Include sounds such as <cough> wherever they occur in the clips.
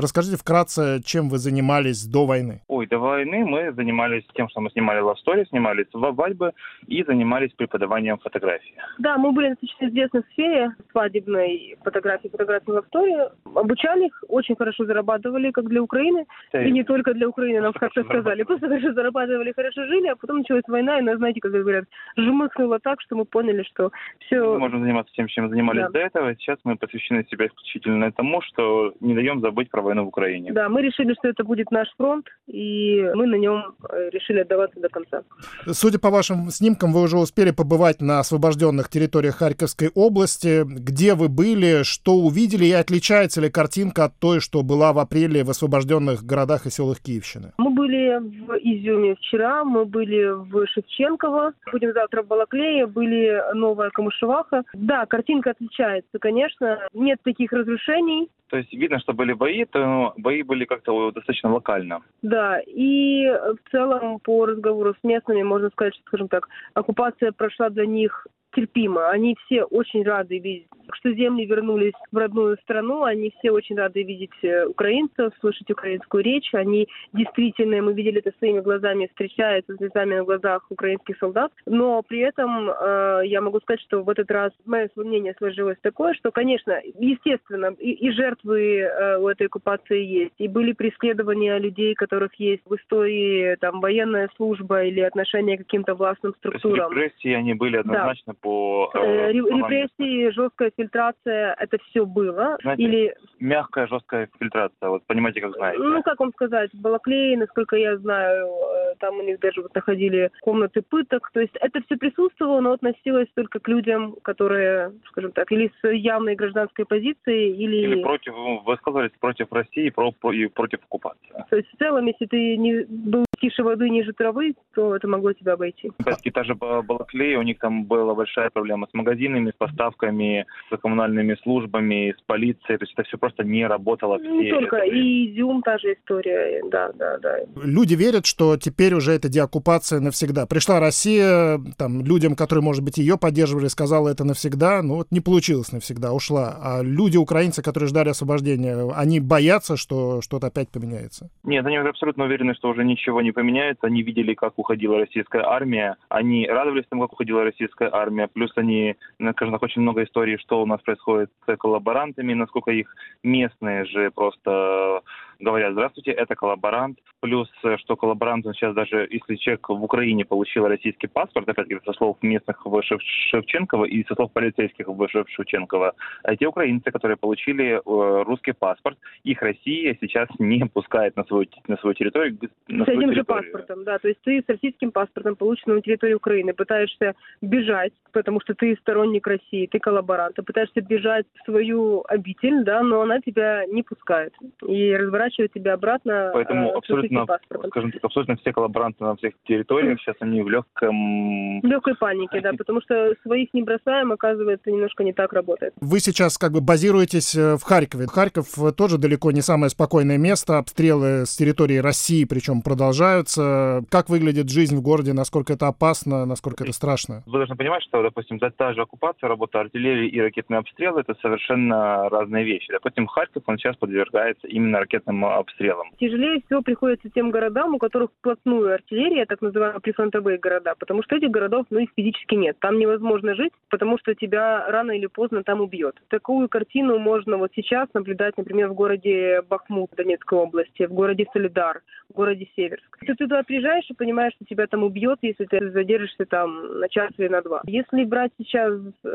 Расскажите вкратце, чем вы занимались до войны? Ой, до войны мы занимались тем, что мы снимали story, снимали свадьбы и занимались преподаванием фотографии. Да, мы были достаточно известны в сфере свадебной фотографии, фотографии story. Обучали их, очень хорошо зарабатывали, как для Украины. Да, и не только для Украины, нам как-то сказали. Просто хорошо зарабатывали, хорошо жили, а потом началась война, и нас, знаете, как говорят, жмыхнуло так, что мы поняли, что все... Мы можем заниматься тем, чем занимались да. до этого. Сейчас мы посвящены себя исключительно тому, что не даем забыть про войну в Украине. Да, мы решили, что это будет наш фронт, и мы на нем э, решили отдаваться до конца. Судя по вашим снимкам, вы уже успели побывать на освобожденных территориях Харьковской области. Где вы были, что увидели, и отличается ли картинка от той, что была в апреле в освобожденных городах и селах Киевщины? Мы были в Изюме вчера, мы были в Шевченково, будем завтра в Балаклее, были Новая Камышеваха. Да, картинка отличается, конечно. Нет таких разрушений, то есть видно, что были бои, то бои были как-то достаточно локально. Да, и в целом по разговору с местными можно сказать, что, скажем так, оккупация прошла для них терпимо. Они все очень рады видеть, что земли вернулись в родную страну. Они все очень рады видеть э, украинцев, слышать украинскую речь. Они действительно, мы видели это своими глазами, встречаются с слезами на глазах украинских солдат. Но при этом э, я могу сказать, что в этот раз мое мнение сложилось такое, что, конечно, естественно, и, и жертвы э, у этой оккупации есть. И были преследования людей, которых есть в истории там военная служба или отношение к каким-то властным структурам. То есть репрессии они были однозначно да по... Э, э репрессии, жесткая фильтрация, это все было. Знаете, Или... мягкая жесткая фильтрация, вот понимаете, как знаете. Ну, как вам сказать, Балаклей, насколько я знаю, э, там у них даже вот находили комнаты пыток. То есть это все присутствовало, но относилось только к людям, которые, скажем так, или с явной гражданской позицией, или... Или против, высказывались против России и против оккупации. То есть в целом, если ты не был тише воды, ниже травы, то это могло тебя обойти. Кстати, та же Балаклей, у них там была большая проблема с магазинами, с поставками, с коммунальными службами, с полицией. То есть это все просто не работало. Все не только. Это... И Изюм та же история. Да, да, да. Люди верят, что теперь уже это деоккупация навсегда. Пришла Россия, там, людям, которые, может быть, ее поддерживали, сказала это навсегда. Ну вот не получилось навсегда, ушла. А люди, украинцы, которые ждали освобождения, они боятся, что что-то опять поменяется? Нет, они абсолютно уверены, что уже ничего не поменяется. Они видели, как уходила российская армия. Они радовались тому, как уходила российская армия. Плюс они, скажем так, очень много историй, что у нас происходит с коллаборантами, насколько их местные же просто говорят, здравствуйте, это коллаборант. Плюс, э, что коллаборант, он сейчас даже, если человек в Украине получил российский паспорт, опять-таки со слов местных в Шевченкова и со слов полицейских в Шевченкова, а те украинцы, которые получили э, русский паспорт, их Россия сейчас не пускает на свою, на свою территорию. На с этим же паспортом, да. То есть ты с российским паспортом, полученным на территории Украины, пытаешься бежать, потому что ты сторонник России, ты коллаборант, ты пытаешься бежать в свою обитель, да, но она тебя не пускает. И разворачивает тебя обратно Поэтому э, абсолютно, скажем так, абсолютно все коллаборанты на всех территориях сейчас они в легком... В легкой панике, да, <laughs> потому что своих не бросаем, оказывается, немножко не так работает. Вы сейчас как бы базируетесь э, в Харькове. Харьков тоже далеко не самое спокойное место. Обстрелы с территории России, причем продолжаются. Как выглядит жизнь в городе, насколько это опасно, насколько это страшно? Вы должны понимать, что, допустим, та же оккупация, работа артиллерии и ракетные обстрелы — это совершенно разные вещи. Допустим, Харьков, он сейчас подвергается именно ракетным обстрелам. Тяжелее всего приходится тем городам, у которых вплотную артиллерия, так называемые прифронтовые города, потому что этих городов, ну, их физически нет. Там невозможно жить, потому что тебя рано или поздно там убьет. Такую картину можно вот сейчас наблюдать, например, в городе Бахмут Донецкой области, в городе Солидар, в городе Северск. Ты туда приезжаешь и понимаешь, что тебя там убьет, если ты задержишься там на час или на два. Если брать сейчас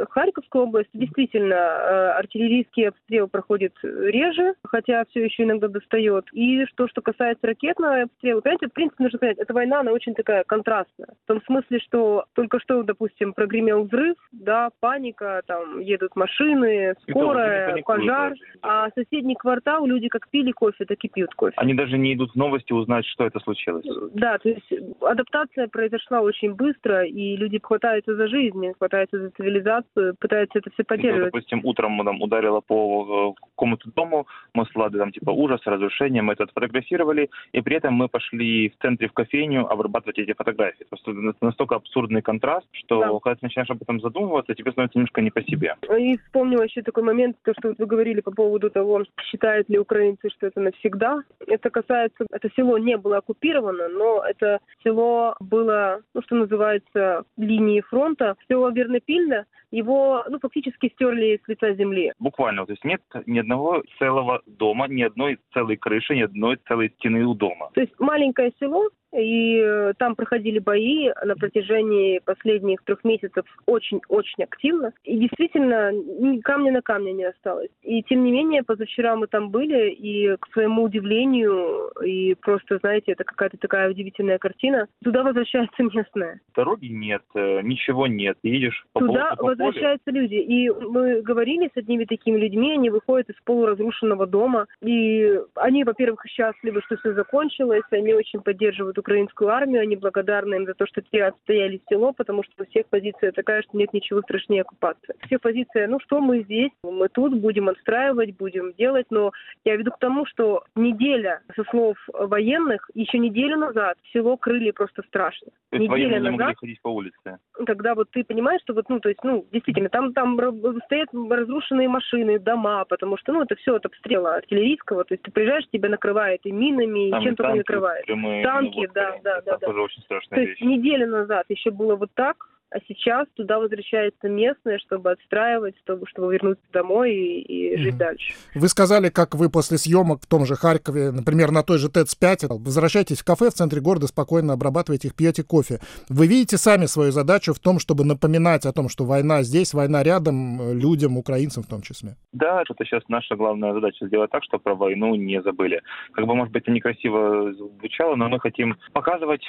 Харьковскую область, действительно, э, артиллерийский обстрел проходит реже, хотя все еще иногда достает. И что, что касается ракетного обстрела, понимаете, в принципе, нужно понять, эта война, она очень такая контрастная. В том смысле, что только что, допустим, прогремел взрыв, да, паника, там едут машины, скорая, пожар, а соседний квартал люди как пили кофе, так и пьют кофе. Они даже не идут в новости узнать, что это случилось. Да, то есть адаптация произошла очень быстро, и люди хватаются за жизнь, хватаются за цивилизацию, пытаются это все поддерживать. Ну, допустим, утром там ударило по э, какому-то дому, мы с Владой там типа ужас, раз разрушения, мы это отфотографировали, и при этом мы пошли в центре в кофейню обрабатывать эти фотографии. Просто это настолько абсурдный контраст, что да. когда ты начинаешь об этом задумываться, тебе становится немножко не по себе. И вспомнила еще такой момент, то, что вы говорили по поводу того, считают ли украинцы, что это навсегда. Это касается, это село не было оккупировано, но это село было, ну, что называется, линии фронта. Село Вернопильно, его, ну, фактически стерли с лица земли. Буквально, то есть нет ни одного целого дома, ни одной целой крыши, ни одной целой стены у дома. То есть маленькое село, и э, там проходили бои на протяжении последних трех месяцев очень-очень активно. И действительно, ни камня на камне не осталось. И тем не менее, позавчера мы там были, и к своему удивлению, и просто, знаете, это какая-то такая удивительная картина, туда возвращаются <laughs> местные. Дороги нет, э, ничего нет. Едешь по Туда по возвращаются полю. люди. И мы говорили с одними такими людьми, они выходят из полуразрушенного дома, и они, во-первых, счастливы, что все закончилось, они очень поддерживают украинскую армию, они благодарны им за то, что те отстояли село, потому что у всех позиция такая, что нет ничего страшнее оккупации. Все позиция, ну что мы здесь, мы тут будем отстраивать, будем делать, но я веду к тому, что неделя, со слов военных, еще неделю назад село крыли просто страшно. То есть Неделя назад, не могли ходить по улице? Когда вот ты понимаешь, что вот, ну, то есть, ну, действительно, там, там стоят разрушенные машины, дома, потому что, ну, это все от обстрела артиллерийского, то есть ты приезжаешь, тебя накрывает и минами, там и чем только накрывает. Прямые, танки, да, да, да, да. тоже очень страшная То есть неделю назад еще было вот так, а сейчас туда возвращаются местные, чтобы отстраивать, чтобы, чтобы вернуться домой и, и жить mm-hmm. дальше. Вы сказали, как вы после съемок в том же Харькове, например, на той же ТЭЦ-5, возвращаетесь в кафе в центре города, спокойно обрабатываете их, пьете кофе. Вы видите сами свою задачу в том, чтобы напоминать о том, что война здесь, война рядом, людям, украинцам в том числе? Да, это сейчас наша главная задача сделать так, чтобы про войну не забыли. Как бы, может быть, это некрасиво звучало, но мы хотим показывать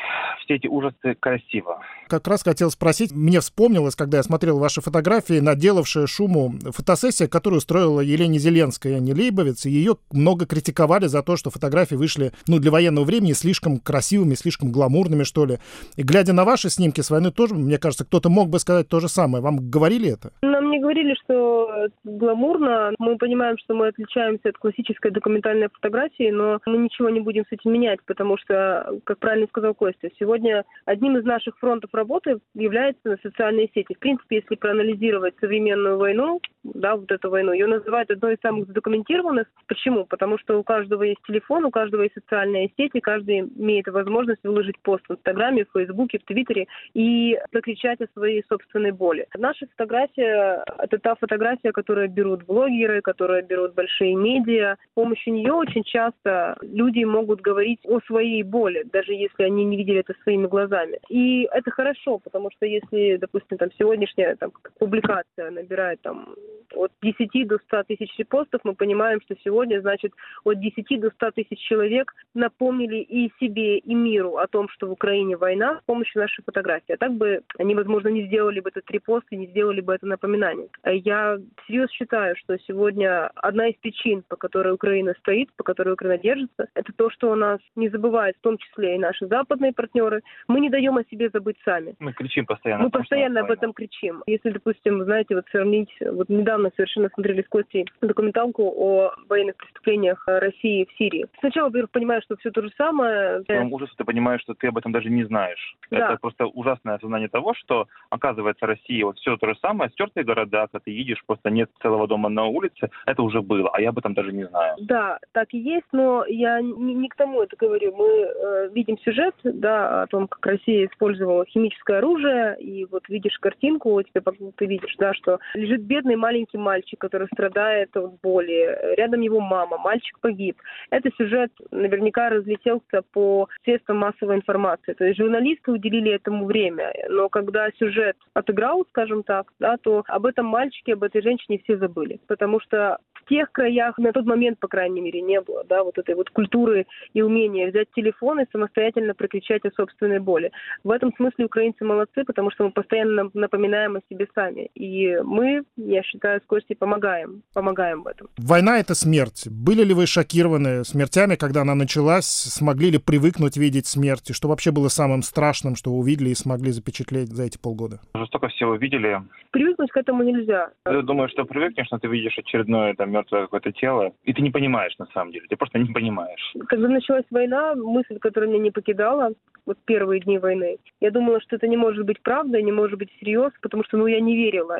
все эти ужасы красиво. Как раз хотел спросить, мне вспомнилось, когда я смотрел ваши фотографии, наделавшая шуму фотосессия, которую устроила Елене Зеленская, не Лейбовец, и ее много критиковали за то, что фотографии вышли, ну, для военного времени слишком красивыми, слишком гламурными, что ли. И глядя на ваши снимки с войны тоже, мне кажется, кто-то мог бы сказать то же самое. Вам говорили это? Нам не говорили, что гламурно. Мы понимаем, что мы отличаемся от классической документальной фотографии, но мы ничего не будем с этим менять, потому что, как правильно сказал Костя, сегодня одним из наших фронтов работы является социальные сети. В принципе, если проанализировать современную войну, да, вот эту войну, ее называют одной из самых задокументированных. Почему? Потому что у каждого есть телефон, у каждого есть социальные сети, каждый имеет возможность выложить пост в Инстаграме, в Фейсбуке, в Твиттере и закричать о своей собственной боли. Наша фотография – это та фотография, которую берут блогеры, которую берут большие медиа. С помощью нее очень часто люди могут говорить о своей боли, даже если они не видели это своими глазами. И это хорошо, потому что если, допустим, там сегодняшняя там, публикация набирает там от 10 до 100 тысяч репостов, мы понимаем, что сегодня, значит, от 10 до 100 тысяч человек напомнили и себе, и миру о том, что в Украине война с помощью нашей фотографии. А так бы они, возможно, не сделали бы этот репост и не сделали бы это напоминание. Я серьезно считаю, что сегодня одна из причин, по которой Украина стоит, по которой Украина держится, это то, что у нас не забывают, в том числе и наши западные партнеры. Мы не даем о себе забыть сами. Мы кричим постоянно. Мы постоянно об этом кричим. Если, допустим, знаете, вот сравнить, вот недавно совершенно смотрели с Костей документалку о военных преступлениях России в Сирии. Сначала, во-первых, понимаю, что все то же самое. В своем ужасе ты понимаешь, что ты об этом даже не знаешь. Да. Это просто ужасное осознание того, что, оказывается, Россия вот все то же самое, стертые города, когда ты едешь, просто нет целого дома на улице, это уже было, а я об этом даже не знаю. Да, так и есть, но я не, не к тому это говорю. Мы э, видим сюжет, да, о том, как Россия использовала химическое оружие, и вот видишь картинку, тебе ты видишь, да, что лежит бедный маленький мальчик, который страдает от боли, рядом его мама, мальчик погиб. Это сюжет наверняка разлетелся по средствам массовой информации. То есть журналисты уделили этому время, но когда сюжет отыграл, скажем так, да, то об этом мальчике, об этой женщине все забыли, потому что в тех краях на тот момент, по крайней мере, не было, да, вот этой вот культуры и умения взять телефон и самостоятельно прокричать о собственной боли. В этом смысле украинцы молодцы, потому что мы постоянно напоминаем о себе сами. И мы, я считаю, с Костей помогаем, помогаем в этом. Война — это смерть. Были ли вы шокированы смертями, когда она началась? Смогли ли привыкнуть видеть смерть? И что вообще было самым страшным, что вы увидели и смогли запечатлеть за эти полгода? Жестоко всего видели. Привыкнуть к этому нельзя. Я думаю, что привыкнешь, но ты видишь очередное там мертвое какое-то тело, и ты не понимаешь на самом деле, ты просто не понимаешь. Когда началась война, мысль, которая меня не покидала, вот первые дни войны, я думала, что это не может быть правдой, не может быть всерьез, потому что, ну, я не верила,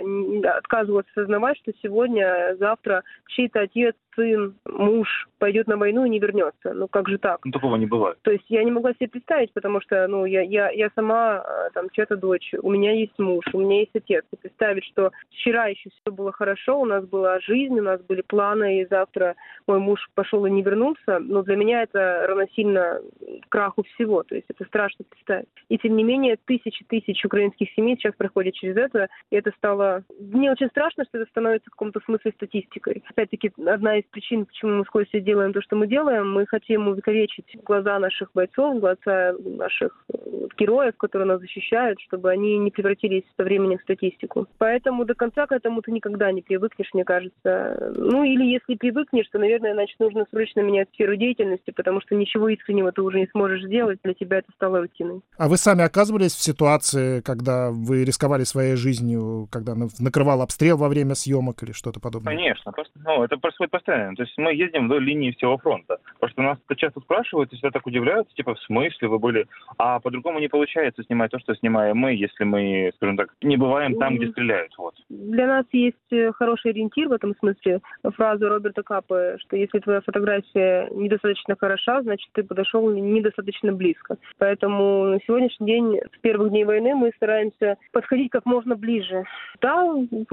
отказывалась осознавать, что сегодня, завтра чей-то отец, сын, муж пойдет на войну и не вернется. Ну, как же так? Ну, такого не бывает. То есть я не могла себе представить, потому что, ну, я, я, я сама, э, там, чья-то дочь, у меня есть муж, у меня есть отец. И представить, что вчера еще все было хорошо, у нас была жизнь, у нас были планы, и завтра мой муж пошел и не вернулся, но для меня это равносильно краху всего. То есть это страшно представить. И тем не менее, тысячи тысяч украинских семей сейчас проходят через это, и это стало... Мне очень страшно, что это становится в каком-то смысле статистикой. Опять-таки, одна из причин, почему мы с делаем то, что мы делаем, мы хотим увековечить глаза наших бойцов, глаза наших э, героев, которые нас защищают, чтобы они не превратились со временем в статистику. Поэтому до конца к этому ты никогда не привыкнешь, мне кажется. Ну, или если привыкнешь, то, наверное, значит, нужно срочно менять сферу деятельности, потому что ничего искреннего ты уже не сможешь сделать, для тебя это стало рутиной. А вы сами оказывались в ситуации, когда вы рисковали своей жизнью, когда накрывал обстрел во время съемок или что-то подобное? Конечно, ну, это происходит постоянно. То есть мы ездим вдоль линии всего фронта. Потому что нас это часто спрашивают, и всегда так удивляются, типа, в смысле вы были... А по-другому не получается снимать то, что снимаем мы, если мы, скажем так, не бываем там, где стреляют. Вот. Для нас есть э, хороший ориентир в этом смысле. Фраза Роберта Капа, что если твоя фотография недостаточно хороша, значит, ты подошел недостаточно близко. Поэтому на сегодняшний день, с первых дней войны, мы стараемся подходить как можно ближе. Да,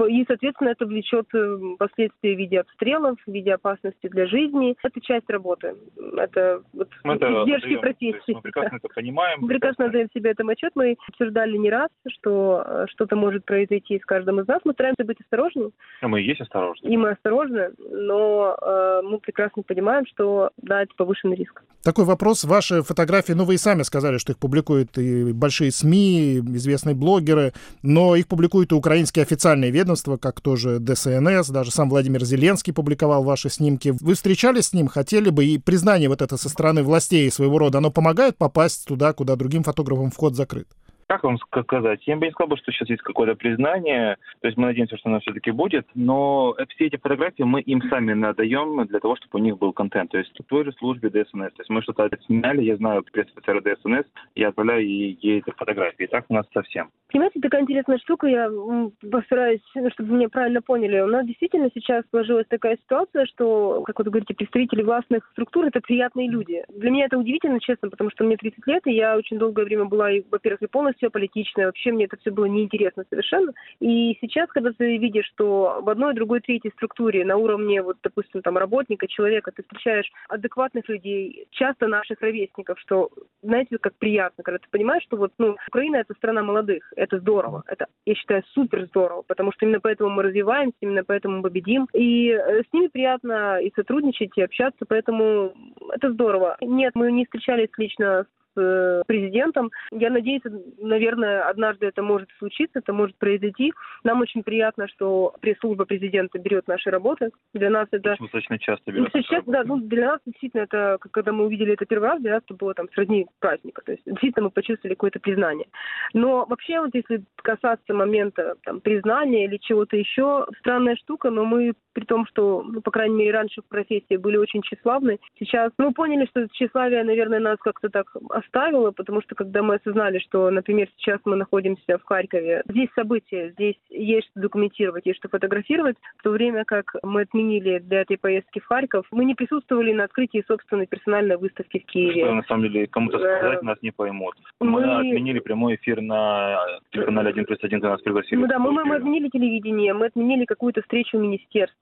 и, соответственно, это влечет э, последствия в виде обстрелов, в виде опасности для жизни. Это часть работы. Это вот мы это издержки профессии. Мы прекрасно это понимаем. Мы прекрасно отдаем себе этом отчет. Мы обсуждали не раз, что э, что-то может произойти с каждым из нас. Мы стараемся быть осторожными. А мы и есть осторожны. И мы осторожны, но э, мы прекрасно понимаем, что да, это повышенный риск. Такой вопрос. Ваши фотографии, ну вы и сами сказали, что их публикуют и большие СМИ, известные блогеры, но их публикуют и украинские официальные ведомства, как тоже ДСНС, даже сам Владимир Зеленский публиковал ваши снимки. Вы встречались с ним, хотели бы, и признание вот это со стороны властей своего рода, оно помогает попасть туда, куда другим фотографам вход закрыт? Как вам сказать, я бы не сказал, что сейчас есть какое-то признание, то есть мы надеемся, что оно все-таки будет, но все эти фотографии мы им сами надаем для того, чтобы у них был контент, то есть в той же службе ДСНС, то есть мы что-то сняли, я знаю пресс-офицера ДСНС, я отправляю ей эти фотографии, так у нас совсем. Понимаете, такая интересная штука, я постараюсь, ну, чтобы меня правильно поняли. У нас действительно сейчас сложилась такая ситуация, что, как вы говорите, представители властных структур — это приятные люди. Для меня это удивительно, честно, потому что мне 30 лет, и я очень долгое время была, во-первых, и полностью аполитичная, вообще мне это все было неинтересно совершенно. И сейчас, когда ты видишь, что в одной, другой, третьей структуре на уровне, вот, допустим, там, работника, человека, ты встречаешь адекватных людей, часто наших ровесников, что, знаете, как приятно, когда ты понимаешь, что вот, ну, Украина — это страна молодых, это здорово. Это, я считаю, супер здорово, потому что именно поэтому мы развиваемся, именно поэтому мы победим. И э, с ними приятно и сотрудничать, и общаться, поэтому это здорово. Нет, мы не встречались лично с э, президентом. Я надеюсь, наверное, однажды это может случиться, это может произойти. Нам очень приятно, что пресс-служба президента берет наши работы. Для нас это... Достаточно часто берет. Сейчас, да, ну, для нас действительно это, когда мы увидели это первый раз, для нас это было там сродни праздника. То есть действительно мы почувствовали какое-то признание. Но вообще вот если касаться момента там, признания или чего-то еще, странная штука, но мы при том, что, ну, по крайней мере, раньше в профессии были очень тщеславны, сейчас мы поняли, что тщеславие, наверное, нас как-то так оставило, потому что когда мы осознали, что, например, сейчас мы находимся в Харькове, здесь события, здесь есть что документировать, есть что фотографировать, в то время как мы отменили для этой поездки в Харьков, мы не присутствовали на открытии собственной персональной выставки в Киеве. Что, на самом деле, кому-то сказать нас не поймут. Мы, мы отменили прямой эфир на телеканале 1 плюс 1, когда нас пригласили. Ну да, мы, мы, отменили телевидение, мы отменили какую-то встречу в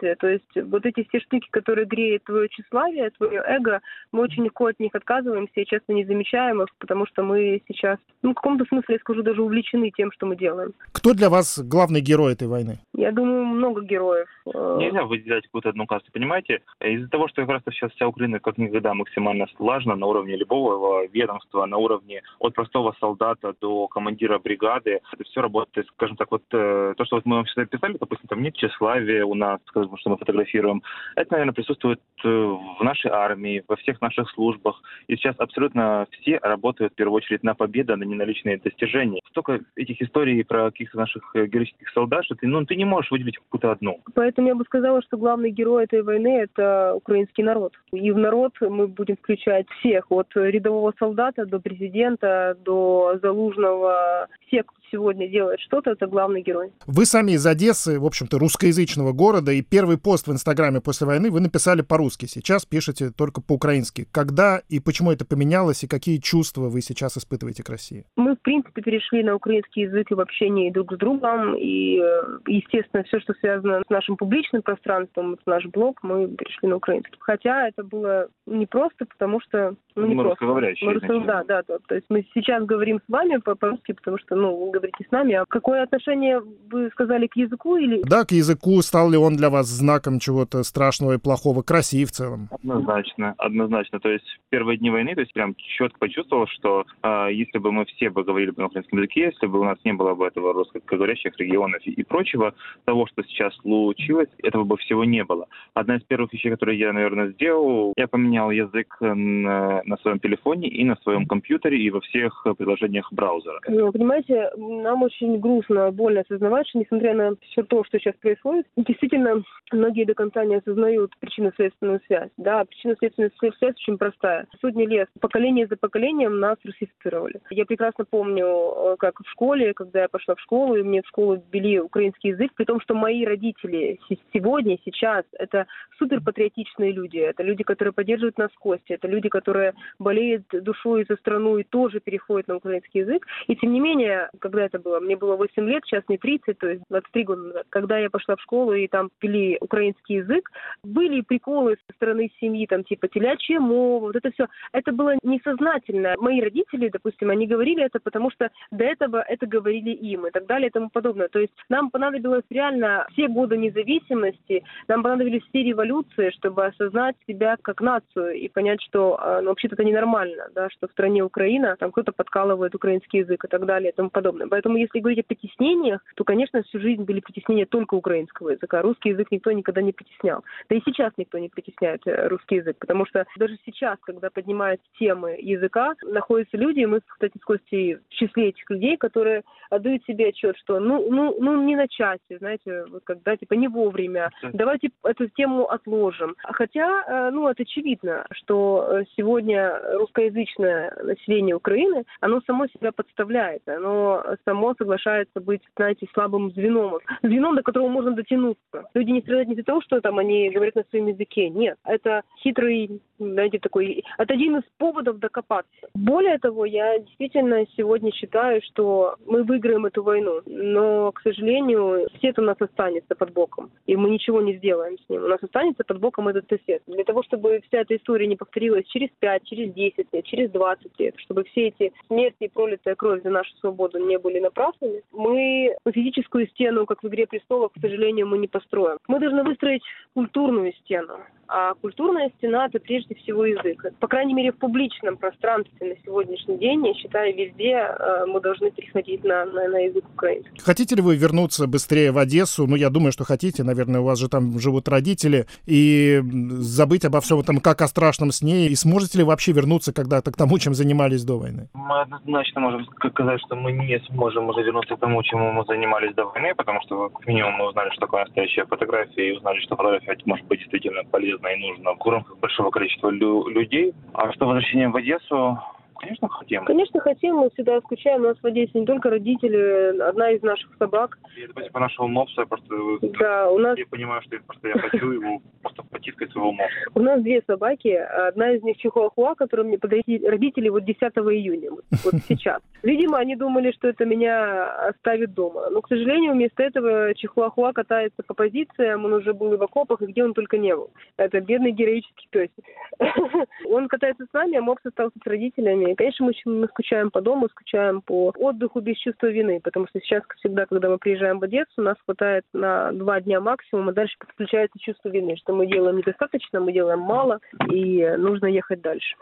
министерстве. То есть вот эти все штуки, которые греют твое тщеславие, твое эго, мы очень легко от них отказываемся и часто не замечаем их, потому что мы сейчас, ну, в каком-то смысле, я скажу, даже увлечены тем, что мы делаем. Кто для вас главный герой этой войны? Я думаю, много героев. Э, Нельзя выделять какую-то одну касту, понимаете? Из-за того, что как раз сейчас вся Украина как никогда максимально слажена на уровне любого ведомства, на уровне от простого солдата до командира бригады, это все работает, скажем так, вот э, то, что вот мы вам всегда писали, допустим, там нет тщеславия у нас, скажем что мы фотографируем. Это, наверное, присутствует э, в нашей армии, во всех наших службах. И сейчас абсолютно все работают в первую очередь на победу, а не на личные достижения. Столько этих историй про каких-то наших э, героических солдат, что ты, ну, ты не можешь выделить какую-то одну. Поэтому я бы сказала, что главный герой этой войны – это украинский народ. И в народ мы будем включать всех, от рядового солдата до президента, до залужного, кто сегодня делает что-то, это главный герой. Вы сами из Одессы, в общем-то, русскоязычного города, и первый пост в Инстаграме после войны вы написали по-русски. Сейчас пишете только по-украински. Когда и почему это поменялось, и какие чувства вы сейчас испытываете к России? Мы, в принципе, перешли на украинский язык и в общении друг с другом, и, э, естественно, все, что связано с нашим публичным пространством, с наш блог, мы перешли на украинский. Хотя это было не просто, потому что... Ну, не русскоговорящие. Мы да, да, да. То есть мы сейчас говорим с вами по-русски, потому что, ну, говорите с нами. А какое отношение, вы сказали, к языку или... Да, к языку. Стал ли он для вас знаком чего-то страшного и плохого к России в целом? Однозначно, однозначно. То есть в первые дни войны, то есть прям четко почувствовал, что э, если бы мы все бы говорили бы на украинском языке, если бы у нас не было бы этого русскоговорящих регионов и, и прочего, того, что сейчас случилось, этого бы всего не было. Одна из первых вещей, которые я, наверное, сделал, я поменял язык на, на своем телефоне и на своем компьютере и во всех приложениях браузера. Ну, понимаете, нам очень грустно, больно осознавать, что несмотря на все то, что сейчас происходит, действительно многие до конца не осознают причинно-следственную связь. Да, причинно-следственная связь очень простая. Сотни лет, поколение за поколением нас русифицировали. Я прекрасно помню, э, как в школе, когда я пошла в школу, и мне в школу ввели украинский язык, при том, что мои родители сегодня, сейчас, это суперпатриотичные люди, это люди, которые поддерживают нас кости, это люди, которые болеют душой за страну и тоже переходят на украинский язык. И тем не менее, когда это было? Мне было 8 лет, сейчас мне 30, то есть 23 года назад. Когда я пошла в школу и там пили украинский язык, были приколы со стороны семьи, там типа телячья мова, вот это все. Это было несознательно. Мои родители, допустим, они говорили это, потому что до этого это говорили им и так далее и тому подобное. То есть нам понадобилось реально все годы независимости, нам понадобились все революции, чтобы осознать себя как нацию и понять, что а, ну, вообще-то это ненормально, да, что в стране Украина там кто-то подкалывает украинский язык и так далее и тому подобное. Поэтому если говорить о притеснениях, то, конечно, всю жизнь были притеснения только украинского языка. Русский язык никто никогда не притеснял. Да и сейчас никто не притесняет э, русский язык, потому что даже сейчас, когда поднимаются темы языка, находятся люди, и мы, кстати, с Костей в числе этих людей, которые отдают себе отчет, что ну, ну, ну не начать, знаете, вот когда типа не вовремя, давайте эту тему отложим. Хотя, э, ну, это очевидно, что э, сегодня русскоязычное население Украины, оно само себя подставляет, оно само соглашается быть, знаете, слабым звеном, звеном, до которого можно дотянуться. Люди не страдают не из-за того, что там они говорят на своем языке, нет. Это хитрый, знаете, такой, это один из поводов докопаться. Более того, я действительно сегодня считаю, что мы выиграем эту войну, но, к сожалению, сосед у нас останется под боком, и мы ничего не сделаем с ним. У нас останется под боком этот сосед. Для того, чтобы вся эта история не повторилась через 5, через 10 лет, через 20 лет, чтобы все эти смерти и пролитая кровь за нашу свободу не были напрасными, мы физическую стену, как в «Игре престолов», к сожалению, мы не построим. Мы должны выстроить культурную стену. А культурная стена – это прежде всего язык. По крайней мере, в публичном пространстве на сегодняшний день, я считаю, везде э, мы должны переходить на, на, на язык украинский. Хотите ли вы вернуться быстрее в Одессу? Ну, я думаю, что хотите. Наверное, у вас же там живут родители. И забыть обо всем этом, как о страшном сне. И сможете ли вообще вернуться когда-то к тому, чем занимались до войны? Мы однозначно можем сказать, что мы не сможем уже вернуться к тому, чему мы занимались до войны, потому что, как минимум, мы узнали, что такое настоящая фотография, и узнали, что фотография может быть действительно полезна полезно и нужно в рамках большого количества лю- людей. А что возвращением в Одессу, Конечно, хотим. Конечно, хотим. Мы всегда скучаем. У нас в Одессе не только родители, одна из наших собак. И это по нашего мопса, просто да, у нас... я понимаю, что просто я хочу его просто потискать своего мопса. У нас две собаки. Одна из них чихуахуа, которую мне подарили родители вот 10 июня, вот <laughs> сейчас. Видимо, они думали, что это меня оставит дома. Но, к сожалению, вместо этого чихуахуа катается по позициям. Он уже был и в окопах, и где он только не был. Это бедный героический песик. <laughs> Он катается с нами, а мопс остался с родителями. И, конечно, мы, мы скучаем по дому, скучаем по отдыху без чувства вины, потому что сейчас всегда, когда мы приезжаем в Одессу, нас хватает на два дня максимум, а дальше подключается чувство вины, что мы делаем недостаточно, мы делаем мало, и нужно ехать дальше.